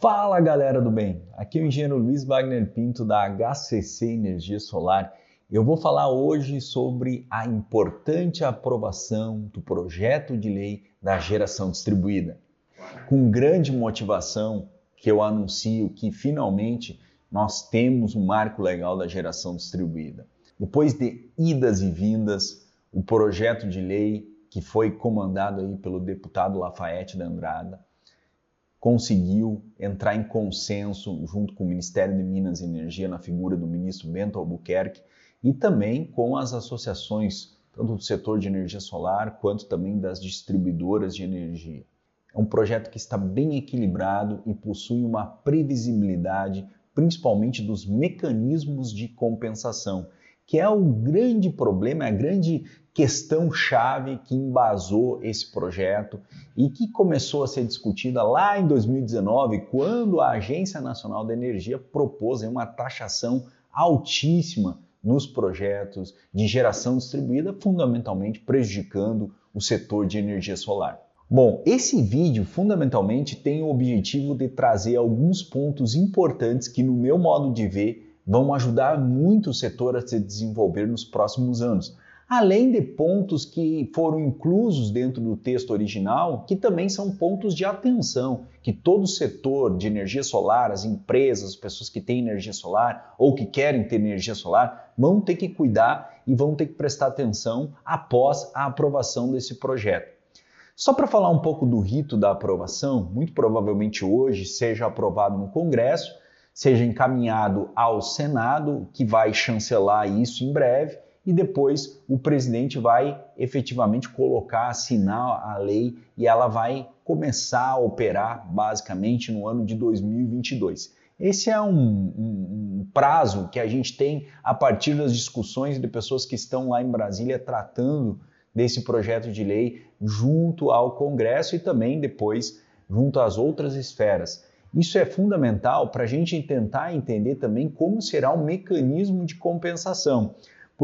Fala galera do bem, aqui é o engenheiro Luiz Wagner Pinto da HCC Energia Solar. Eu vou falar hoje sobre a importante aprovação do projeto de lei da geração distribuída. Com grande motivação que eu anuncio que finalmente nós temos um marco legal da geração distribuída. Depois de idas e vindas, o projeto de lei que foi comandado aí pelo deputado Lafayette da Andrada conseguiu entrar em consenso junto com o Ministério de Minas e Energia na figura do ministro Bento Albuquerque e também com as associações tanto do setor de energia solar quanto também das distribuidoras de energia. É um projeto que está bem equilibrado e possui uma previsibilidade, principalmente dos mecanismos de compensação, que é o grande problema, é a grande questão chave que embasou esse projeto e que começou a ser discutida lá em 2019, quando a Agência Nacional da Energia propôs uma taxação altíssima nos projetos de geração distribuída, fundamentalmente prejudicando o setor de energia solar. Bom, esse vídeo fundamentalmente tem o objetivo de trazer alguns pontos importantes que, no meu modo de ver, vão ajudar muito o setor a se desenvolver nos próximos anos além de pontos que foram inclusos dentro do texto original, que também são pontos de atenção, que todo o setor de energia solar, as empresas, as pessoas que têm energia solar ou que querem ter energia solar, vão ter que cuidar e vão ter que prestar atenção após a aprovação desse projeto. Só para falar um pouco do rito da aprovação, muito provavelmente hoje seja aprovado no Congresso, seja encaminhado ao Senado, que vai chancelar isso em breve, e depois o presidente vai efetivamente colocar, assinar a lei e ela vai começar a operar basicamente no ano de 2022. Esse é um, um, um, prazo que a gente tem a partir das discussões de pessoas que estão lá em Brasília tratando desse projeto de lei junto ao Congresso e também depois junto às outras esferas. Isso é fundamental para a gente tentar entender também como será o mecanismo de compensação.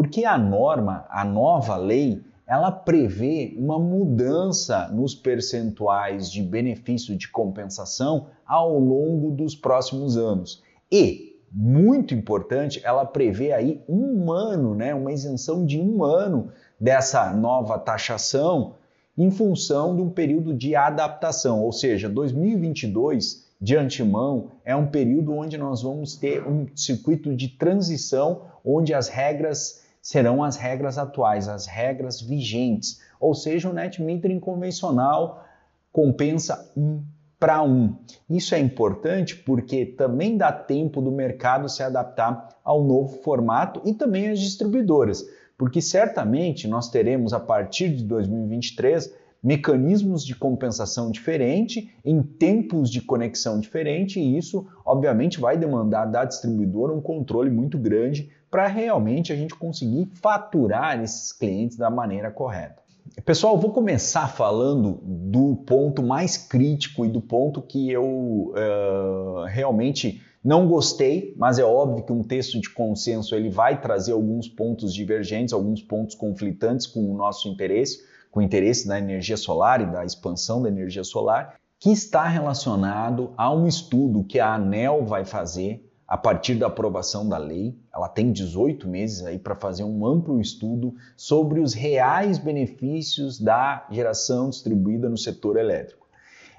Porque a norma, a nova lei, ela prevê uma mudança nos percentuais de benefício de compensação ao longo dos próximos anos. E, muito importante, ela prevê aí um ano, né, uma isenção de um ano dessa nova taxação em função de um período de adaptação, ou seja, 2022 de antemão é um período onde nós vamos ter um circuito de transição onde as regras serão as regras atuais, as regras vigentes. Ou seja, o net metering convencional compensa um para um. Isso é importante porque também dá tempo do mercado se adaptar ao novo formato e também as distribuidoras, porque certamente nós teremos a partir de 2023 mecanismos de compensação diferente, em tempos de conexão diferente, e isso obviamente vai demandar da distribuidora um controle muito grande para realmente a gente conseguir faturar esses clientes da maneira correta. Pessoal, vou começar falando do ponto mais crítico e do ponto que eu uh, realmente não gostei, mas é óbvio que um texto de consenso ele vai trazer alguns pontos divergentes, alguns pontos conflitantes com o nosso interesse, com o interesse da energia solar e da expansão da energia solar, que está relacionado a um estudo que a ANEL vai fazer a partir da aprovação da lei. Ela tem 18 meses aí para fazer um amplo estudo sobre os reais benefícios da geração distribuída no setor elétrico.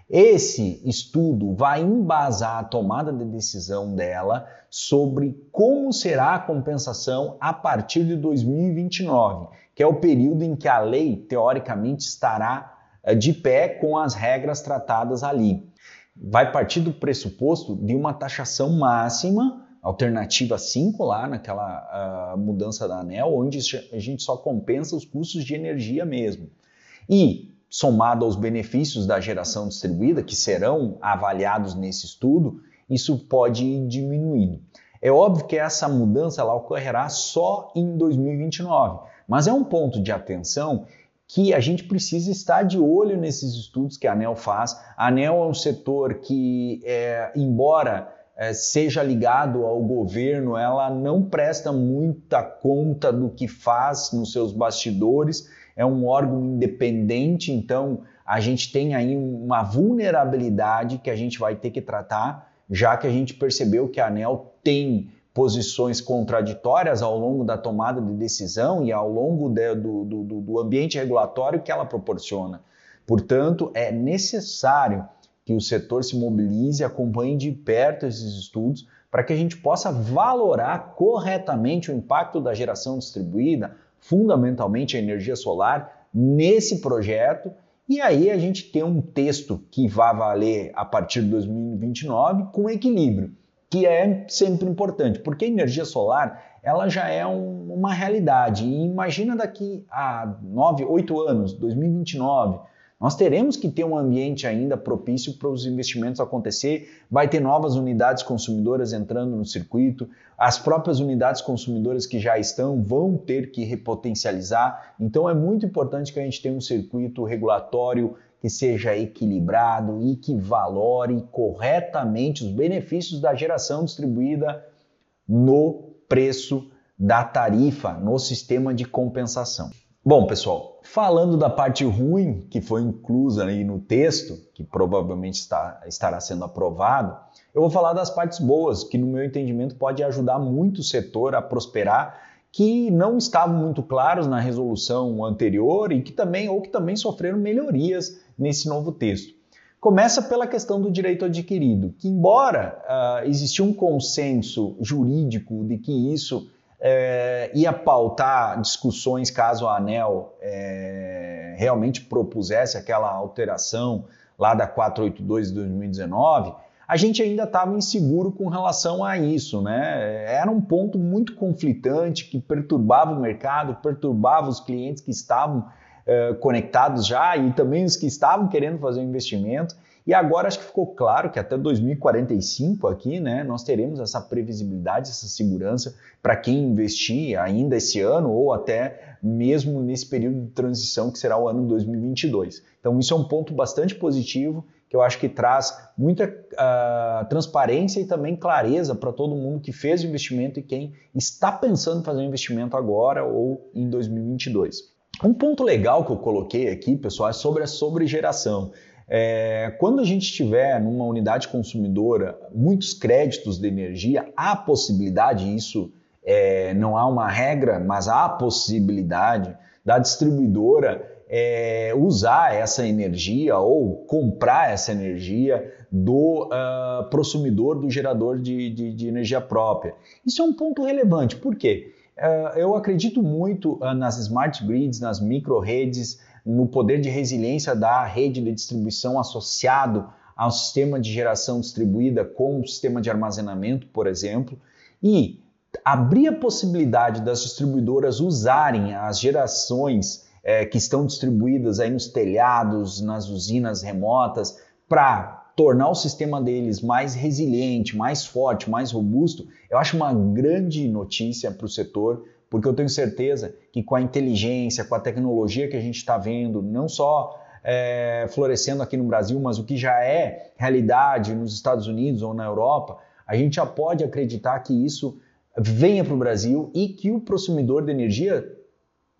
Esse estudo vai embasar a tomada de decisão dela sobre como será a compensação a partir de 2029, que é o período em que a lei teoricamente estará eh, de pé com as regras tratadas ali vai partir do pressuposto de uma taxação máxima, alternativa 5 lá naquela mudança da ANEL, onde a gente só compensa os custos de energia mesmo. E, somado aos benefícios da geração distribuída, que serão avaliados nesse estudo, isso pode ir diminuindo. É óbvio que essa mudança ela ocorrerá só em 2029, mas é um ponto de atenção que a gente precisa estar de olho nesses estudos que a ANEL faz. A ANEL é um setor que, é, embora é, seja ligado ao governo, ela não presta muita conta do que faz nos seus bastidores, é um órgão independente, então a gente tem aí uma vulnerabilidade que a gente vai ter que tratar, já que a gente percebeu que a ANEL tem posições contraditórias ao longo da tomada de decisão e ao longo de, do, do, do ambiente regulatório que ela proporciona. Portanto, é necessário que o setor se mobilize acompanhe de perto esses estudos para que a gente possa valorar corretamente o impacto da geração distribuída, fundamentalmente a energia solar, nesse projeto. E aí a gente tem um texto que vai valer a partir de 2029 com equilíbrio, que é sempre importante, porque a energia solar ela já é um, uma realidade. E imagina daqui a 9, 8 anos, 2029, nós teremos que ter um ambiente ainda propício para os investimentos acontecer, vai ter novas unidades consumidoras entrando no circuito, as próprias unidades consumidoras que já estão vão ter que repotencializar. Então é muito importante que a gente tenha um circuito regulatório que seja equilibrado e que valore corretamente os benefícios da geração distribuída no preço da tarifa, no sistema de compensação. Bom, pessoal, falando da parte ruim que foi inclusa aí no texto, que provavelmente está, estará sendo aprovado, eu vou falar das partes boas, que no meu entendimento pode ajudar muito o setor a prosperar, que não estavam muito claros na resolução anterior e que também ou que também sofreram melhorias nesse novo texto. Começa pela questão do direito adquirido, que embora uh, existia um consenso jurídico de que isso é, ia pautar discussões caso a ANEL é, realmente propusesse aquela alteração lá da 482 de 2019, a gente ainda estava inseguro com relação a isso, né? Era um ponto muito conflitante que perturbava o mercado, perturbava os clientes que estavam é, conectados já e também os que estavam querendo fazer um investimento. E agora acho que ficou claro que até 2045 aqui, né, nós teremos essa previsibilidade, essa segurança para quem investir ainda esse ano ou até mesmo nesse período de transição que será o ano 2022. Então isso é um ponto bastante positivo que eu acho que traz muita uh, transparência e também clareza para todo mundo que fez o investimento e quem está pensando em fazer um investimento agora ou em 2022. Um ponto legal que eu coloquei aqui, pessoal, é sobre a sobregeração. É, quando a gente tiver numa unidade consumidora muitos créditos de energia, há possibilidade, isso é, não há uma regra, mas há possibilidade da distribuidora é, usar essa energia ou comprar essa energia do uh, prosumidor, do gerador de, de, de, energia própria. Isso é um ponto relevante, por quê? Uh, eu acredito muito uh, nas smart grids, nas micro-redes, no poder de resiliência da rede de distribuição associado ao sistema de geração distribuída com o sistema de armazenamento, por exemplo, e abrir a possibilidade das distribuidoras usarem as gerações é, que estão distribuídas aí nos telhados, nas usinas remotas, para tornar o sistema deles mais resiliente, mais forte, mais robusto, eu acho uma grande notícia para o setor, porque eu tenho certeza que com a inteligência, com a tecnologia que a gente está vendo, não só é, florescendo aqui no Brasil, mas o que já é realidade nos Estados Unidos ou na Europa, a gente já pode acreditar que isso venha para o Brasil e que o consumidor de energia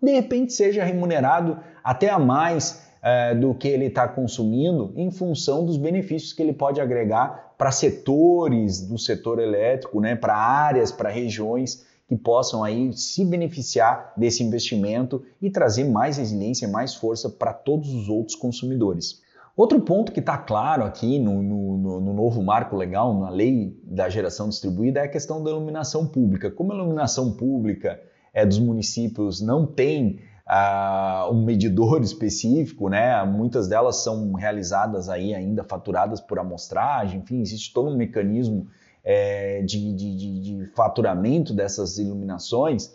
de repente seja remunerado até a mais é, do que ele está consumindo em função dos benefícios que ele pode agregar para setores do setor elétrico, né, para áreas, para regiões que possam aí se beneficiar desse investimento e trazer mais resiliência mais força para todos os outros consumidores. Outro ponto que está claro aqui no, no, no, novo marco legal, na lei da geração distribuída, é a questão da iluminação pública. Como a iluminação pública é, dos municípios não tem ah, um medidor específico, né? muitas delas são realizadas aí ainda faturadas por amostragem, enfim, existe todo um mecanismo é, de, de, de, faturamento dessas iluminações,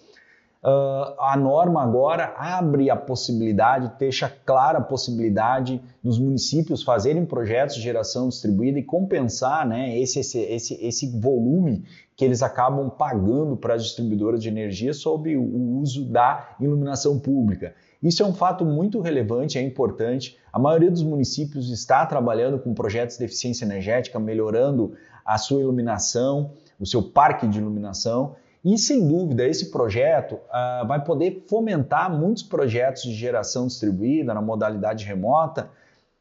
uh, a norma agora abre a possibilidade, deixa clara a possibilidade dos municípios fazerem projetos de geração distribuída e compensar né, esse, esse, esse, esse volume que eles acabam pagando para as distribuidoras de energia sobre o uso da iluminação pública. Isso é um fato muito relevante, é importante. A maioria dos municípios está trabalhando com projetos de eficiência energética, melhorando a sua iluminação, o seu parque de iluminação. E sem dúvida, esse projeto uh, vai poder fomentar muitos projetos de geração distribuída na modalidade remota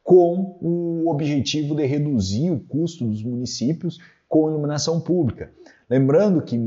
com o objetivo de reduzir o custo dos municípios com iluminação pública. Lembrando que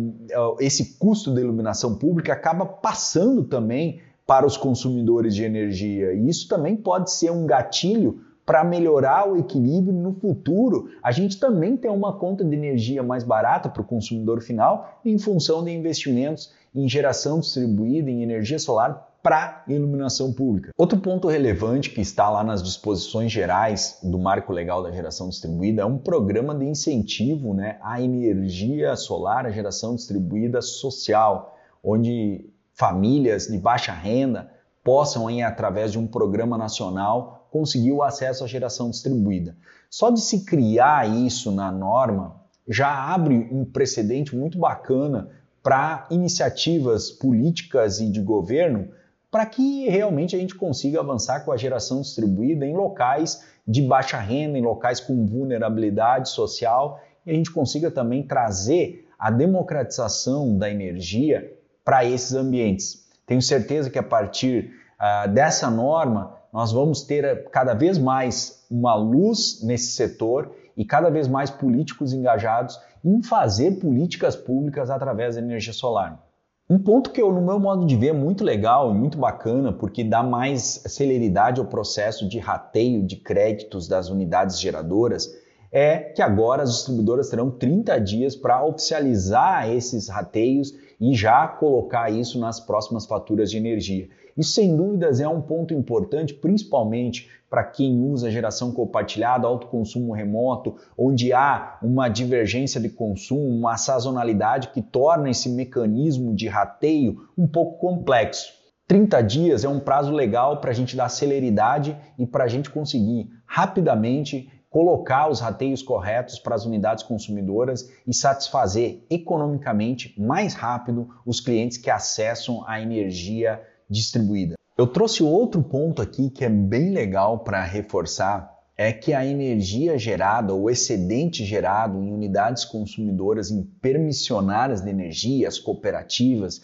esse custo da iluminação pública acaba passando também para os consumidores de energia, e isso também pode ser um gatilho para melhorar o equilíbrio no futuro, a gente também tem uma conta de energia mais barata para o consumidor final em função de investimentos em geração distribuída em energia solar para iluminação pública. Outro ponto relevante que está lá nas disposições gerais do Marco Legal da Geração Distribuída é um programa de incentivo né, à energia solar, à geração distribuída social, onde famílias de baixa renda possam, aí, através de um programa nacional, conseguir o acesso à geração distribuída. Só de se criar isso na norma já abre um precedente muito bacana para iniciativas políticas e de governo para que realmente a gente consiga avançar com a geração distribuída em locais de baixa renda, em locais com vulnerabilidade social, e a gente consiga também trazer a democratização da energia para esses ambientes. Tenho certeza que a partir uh, dessa norma nós vamos ter cada vez mais uma luz nesse setor e cada vez mais políticos engajados em fazer políticas públicas através da energia solar. Um ponto que eu, no meu modo de ver, é muito legal e muito bacana, porque dá mais celeridade ao processo de rateio de créditos das unidades geradoras, é que agora as distribuidoras terão 30 dias para oficializar esses rateios e já colocar isso nas próximas faturas de energia. Isso, sem dúvidas, é um ponto importante, principalmente para quem usa geração compartilhada, autoconsumo remoto, onde há uma divergência de consumo, uma sazonalidade que torna esse mecanismo de rateio um pouco complexo. 30 dias é um prazo legal para a gente dar celeridade e para a gente conseguir rapidamente colocar os rateios corretos para as unidades consumidoras e satisfazer economicamente mais rápido os clientes que acessam a energia distribuída. Eu trouxe outro ponto aqui que é bem legal para reforçar é que a energia gerada, o excedente gerado em unidades consumidoras em permissionárias de energia, as cooperativas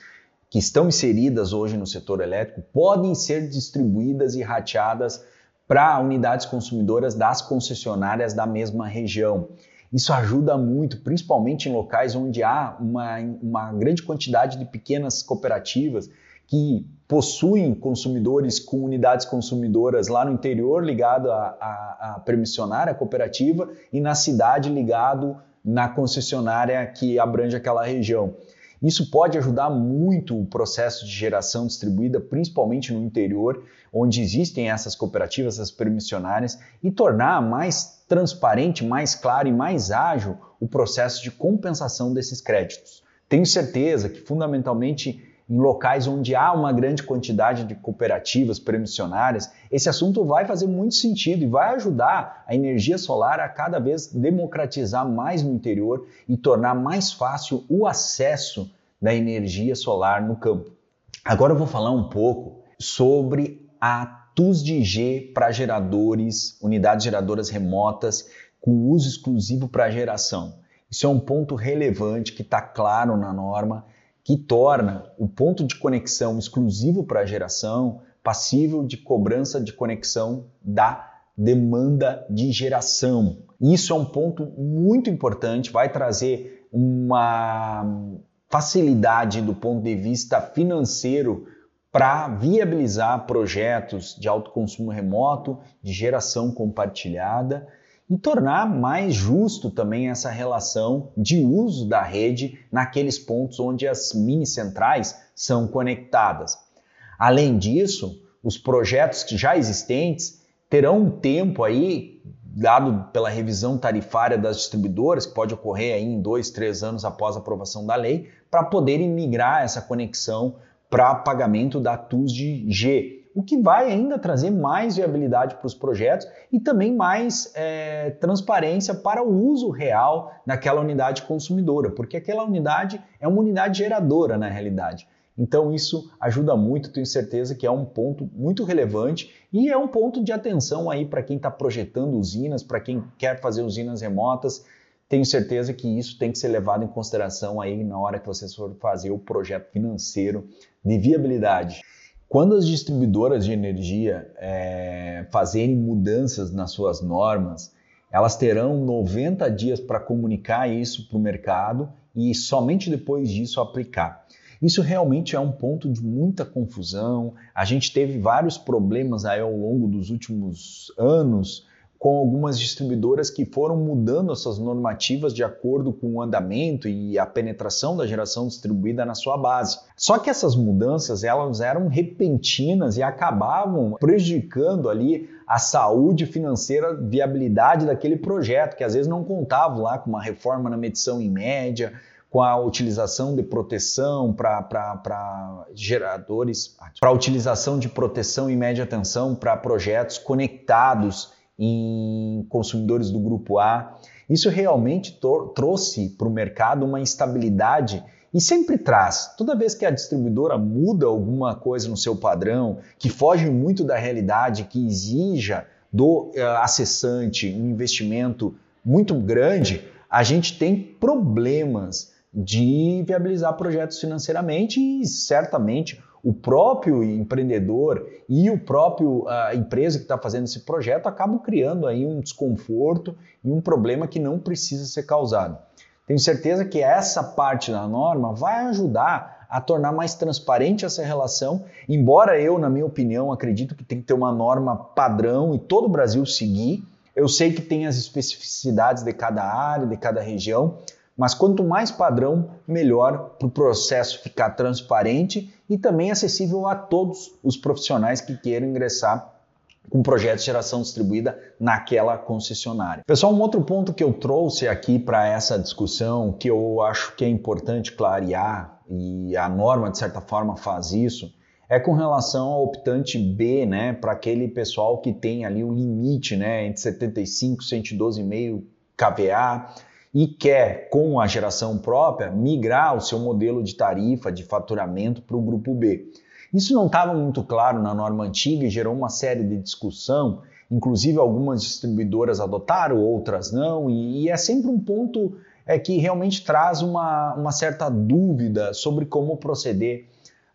que estão inseridas hoje no setor elétrico, podem ser distribuídas e rateadas para unidades consumidoras das concessionárias da mesma região. Isso ajuda muito, principalmente em locais onde há uma, uma grande quantidade de pequenas cooperativas que possuem consumidores com unidades consumidoras lá no interior ligado à, à, permissionária cooperativa e na cidade ligado na concessionária que abrange aquela região. Isso pode ajudar muito o processo de geração distribuída, principalmente no interior, onde existem essas cooperativas, essas permissionárias, e tornar mais transparente, mais claro e mais ágil o processo de compensação desses créditos. Tenho certeza que, fundamentalmente, em locais onde há uma grande quantidade de cooperativas permissionárias, esse assunto vai fazer muito sentido e vai ajudar a energia solar a cada vez democratizar mais no interior e tornar mais fácil o acesso da energia solar no campo. Agora eu vou falar um pouco sobre a TUS de G para geradores, unidades geradoras remotas com uso exclusivo para geração. Isso é um ponto relevante que está claro na norma que torna o ponto de conexão exclusivo para a geração passível de cobrança de conexão da demanda de geração. Isso é um ponto muito importante, vai trazer uma facilidade do ponto de vista financeiro para viabilizar projetos de autoconsumo remoto, de geração compartilhada e tornar mais justo também essa relação de uso da rede naqueles pontos onde as mini centrais são conectadas. Além disso, os projetos já existentes terão um tempo aí dado pela revisão tarifária das distribuidoras, que pode ocorrer aí em dois, três anos após a aprovação da lei, para poderem migrar essa conexão para pagamento da TUS de G, o que vai ainda trazer mais viabilidade para os projetos e também mais é, transparência para o uso real daquela unidade consumidora, porque aquela unidade é uma unidade geradora na realidade. Então isso ajuda muito, tenho certeza que é um ponto muito relevante e é um ponto de atenção aí para quem está projetando usinas, para quem quer fazer usinas remotas. Tenho certeza que isso tem que ser levado em consideração aí na hora que vocês for fazer o projeto financeiro de viabilidade. Quando as distribuidoras de energia é, fazerem mudanças nas suas normas, elas terão 90 dias para comunicar isso para o mercado e somente depois disso aplicar. Isso realmente é um ponto de muita confusão. A gente teve vários problemas aí ao longo dos últimos anos com algumas distribuidoras que foram mudando essas normativas de acordo com o andamento e a penetração da geração distribuída na sua base. Só que essas mudanças elas eram repentinas e acabavam prejudicando ali a saúde financeira, viabilidade daquele projeto, que às vezes não contava lá com uma reforma na medição em média, com a utilização de proteção para geradores, para utilização de proteção e média tensão para projetos conectados em consumidores do grupo A. Isso realmente trouxe para o mercado uma instabilidade e sempre traz. Toda vez que a distribuidora muda alguma coisa no seu padrão, que foge muito da realidade, que exija do uh, acessante um investimento muito grande, a gente tem problemas de viabilizar projetos financeiramente e certamente o próprio empreendedor e o próprio a empresa que está fazendo esse projeto acabam criando aí um desconforto e um problema que não precisa ser causado. Tenho certeza que essa parte da norma vai ajudar a tornar mais transparente essa relação, embora eu, na minha opinião, acredito que tem que ter uma norma padrão e todo o Brasil seguir. Eu sei que tem as especificidades de cada área, de cada região, mas quanto mais padrão, melhor para o processo ficar transparente e também acessível a todos os profissionais que queiram ingressar com projetos de geração distribuída naquela concessionária. Pessoal, um outro ponto que eu trouxe aqui para essa discussão, que eu acho que é importante clarear, e a norma de certa forma faz isso, é com relação ao optante B, né, para aquele pessoal que tem ali o um limite, né, entre 75 e 112,5 kVA e quer, com a geração própria, migrar o seu modelo de tarifa de faturamento para o grupo B. Isso não estava muito claro na norma antiga e gerou uma série de discussão, inclusive algumas distribuidoras adotaram, outras não, e, e é sempre um ponto é, que realmente traz uma, uma certa dúvida sobre como proceder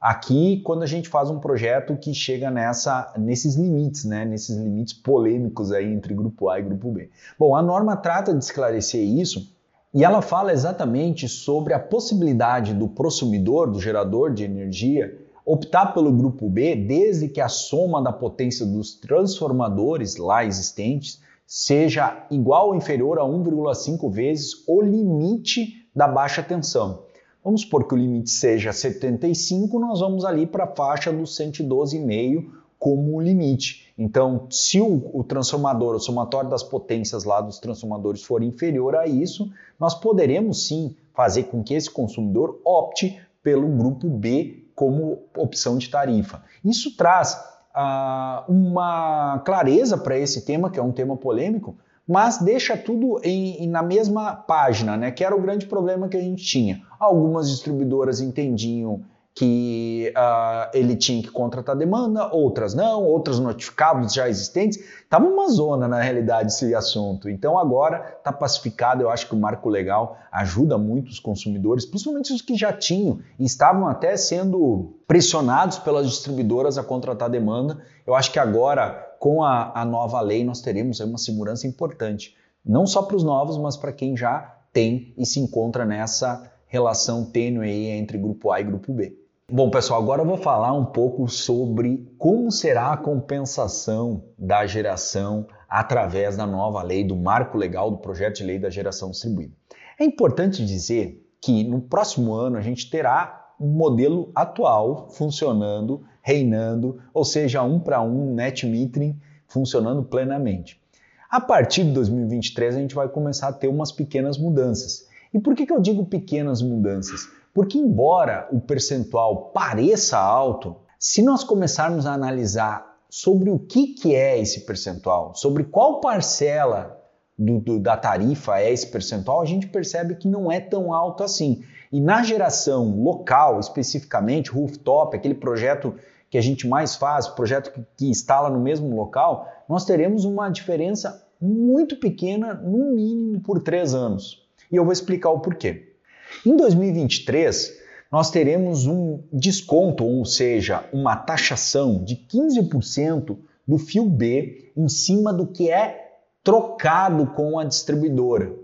aqui quando a gente faz um projeto que chega nessa, nesses limites, né, nesses limites polêmicos aí entre grupo A e grupo B. Bom, a norma trata de esclarecer isso e ela fala exatamente sobre a possibilidade do consumidor, do gerador de energia, optar pelo grupo B desde que a soma da potência dos transformadores lá existentes seja igual ou inferior a 1,5 vezes o limite da baixa tensão. Vamos supor que o limite seja 75, nós vamos ali para a faixa dos 112,5 como limite. Então, se o, o, transformador, o somatório das potências lá dos transformadores for inferior a isso, nós poderemos sim fazer com que esse consumidor opte pelo grupo B como opção de tarifa. Isso traz ah, uma clareza para esse tema, que é um tema polêmico, mas deixa tudo em, na mesma página, né? Que era o grande problema que a gente tinha. Algumas distribuidoras entendiam que uh, ele tinha que contratar demanda, outras não, outras notificavam já existentes. Estava uma zona na realidade esse assunto. Então agora está pacificado. Eu acho que o marco legal ajuda muito os consumidores, principalmente os que já tinham e estavam até sendo pressionados pelas distribuidoras a contratar demanda. Eu acho que agora, com a, a nova lei, nós teremos uma segurança importante, não só para os novos, mas para quem já tem e se encontra nessa relação tênue entre grupo A e grupo B. Bom, pessoal, agora eu vou falar um pouco sobre como será a compensação da geração através da nova lei do marco legal do projeto de lei da geração distribuída. É importante dizer que no próximo ano a gente terá um modelo atual funcionando, reinando, ou seja, um para um net metering funcionando plenamente. A partir de 2023 a gente vai começar a ter umas pequenas mudanças. E por que, que eu digo pequenas mudanças? Porque, embora o percentual pareça alto, se nós começarmos a analisar sobre o que, que é esse percentual, sobre qual parcela do, do, da tarifa é esse percentual, a gente percebe que não é tão alto assim. E na geração local, especificamente, rooftop, aquele projeto que a gente mais faz, projeto que, que instala no mesmo local, nós teremos uma diferença muito pequena, no mínimo por três anos. E eu vou explicar o porquê. Em 2023, nós teremos um desconto, ou seja, uma taxação de 15% do fio B em cima do que é trocado com a distribuidora.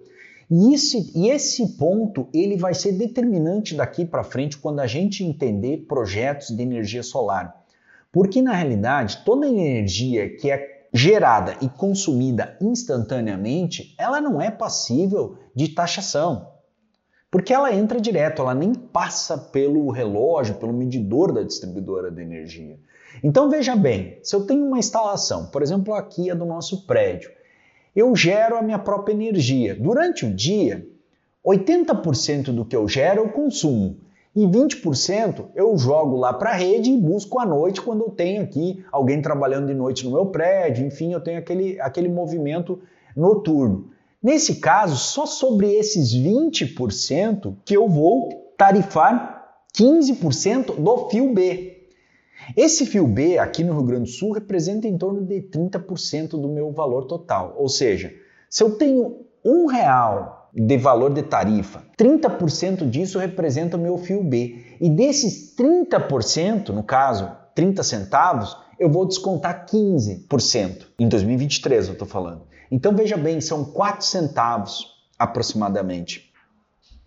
E esse, e esse ponto ele vai ser determinante daqui para frente quando a gente entender projetos de energia solar. Porque na realidade, toda energia que é gerada e consumida instantaneamente, ela não é passível de taxação. Porque ela entra direto, ela nem passa pelo relógio, pelo medidor da distribuidora de energia. Então veja bem, se eu tenho uma instalação, por exemplo, aqui é do nosso prédio, eu gero a minha própria energia. Durante o dia, 80% do que eu gero eu consumo e 20% eu jogo lá para a rede e busco à noite quando eu tenho aqui alguém trabalhando de noite no meu prédio, enfim, eu tenho aquele, aquele movimento noturno. Nesse caso, só sobre esses 20% que eu vou tarifar 15% do fio B. Esse fio B aqui no Rio Grande do Sul representa em torno de 30% do meu valor total. Ou seja, se eu tenho um real de valor de tarifa, 30% disso representa o meu fio B. E desses 30%, no caso, 30 centavos, eu vou descontar 15%. Em 2023 eu estou falando. Então veja bem, são 4 centavos aproximadamente.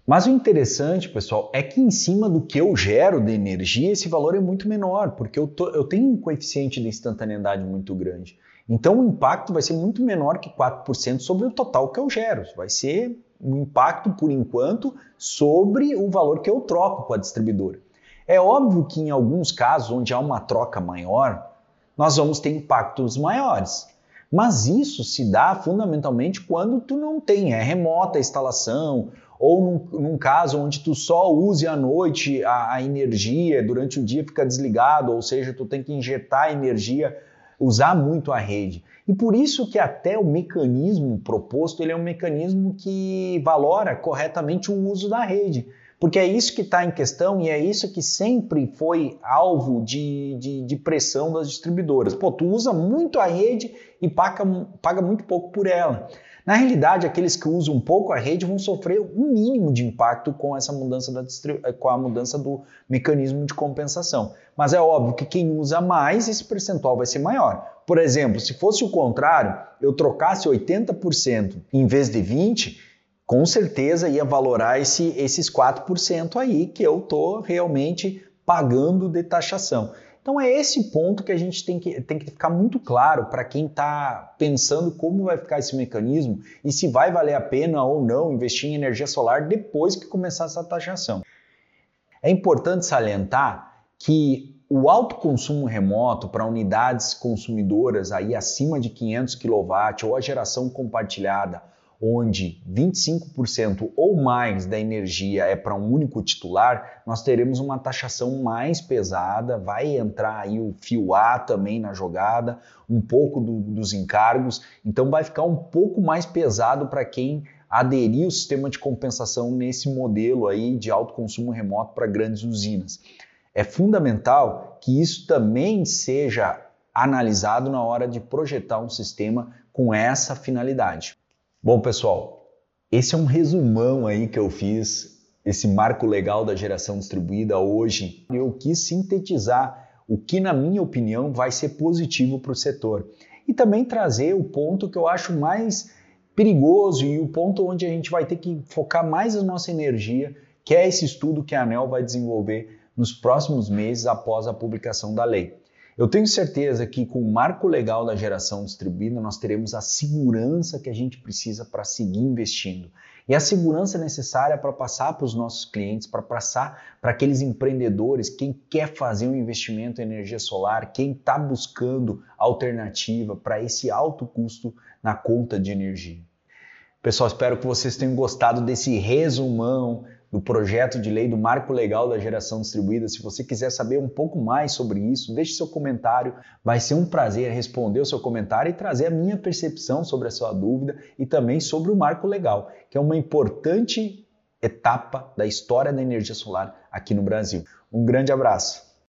Mas o interessante, pessoal, é que em cima do que eu gero de energia, esse valor é muito menor, porque eu, tô, eu tenho um coeficiente de instantaneidade muito grande. Então o impacto vai ser muito menor que 4% sobre o total que eu gero. Vai ser um impacto, por enquanto, sobre o valor que eu troco com a distribuidora. É óbvio que em alguns casos onde há uma troca maior, nós vamos ter impactos maiores. Mas isso se dá fundamentalmente quando tu não tem, é remota a instalação, ou num, num caso onde tu só use à noite a, a, energia, durante o dia fica desligado, ou seja, tu tem que injetar energia, usar muito a rede. E por isso que até o mecanismo proposto ele é um mecanismo que valora corretamente o uso da rede. Porque é isso que está em questão e é isso que sempre foi alvo de, de, de, pressão das distribuidoras. Pô, tu usa muito a rede e paga, paga muito pouco por ela. Na realidade, aqueles que usam pouco a rede vão sofrer um mínimo de impacto com essa mudança da com a mudança do mecanismo de compensação. Mas é óbvio que quem usa mais, esse percentual vai ser maior. Por exemplo, se fosse o contrário, eu trocasse 80% em vez de 20%, com certeza ia valorar esse, esses 4% aí que eu estou realmente pagando de taxação. Então é esse ponto que a gente tem que, tem que ficar muito claro para quem está pensando como vai ficar esse mecanismo e se vai valer a pena ou não investir em energia solar depois que começar essa taxação. É importante salientar que o alto consumo remoto para unidades consumidoras aí acima de 500 kW ou a geração compartilhada onde 25% ou mais da energia é para um único titular, nós teremos uma taxação mais pesada, vai entrar aí o fio A também na jogada, um pouco do, dos encargos, então vai ficar um pouco mais pesado para quem aderir ao sistema de compensação nesse modelo aí de alto consumo remoto para grandes usinas. É fundamental que isso também seja analisado na hora de projetar um sistema com essa finalidade. Bom, pessoal, esse é um resumão aí que eu fiz, esse marco legal da geração distribuída hoje. Eu quis sintetizar o que, na minha opinião, vai ser positivo para o setor e também trazer o ponto que eu acho mais perigoso e o ponto onde a gente vai ter que focar mais a nossa energia, que é esse estudo que a ANEL vai desenvolver nos próximos meses após a publicação da lei. Eu tenho certeza que com o marco legal da geração distribuída nós teremos a segurança que a gente precisa para seguir investindo. E a segurança necessária para passar para os nossos clientes, para passar para aqueles empreendedores, quem quer fazer um investimento em energia solar, quem está buscando alternativa para esse alto custo na conta de energia. Pessoal, espero que vocês tenham gostado desse resumão do projeto de lei do Marco Legal da Geração Distribuída. Se você quiser saber um pouco mais sobre isso, deixe seu comentário. Vai ser um prazer responder o seu comentário e trazer a minha percepção sobre a sua dúvida e também sobre o Marco Legal, que é uma importante etapa da história da energia solar aqui no Brasil. Um grande abraço.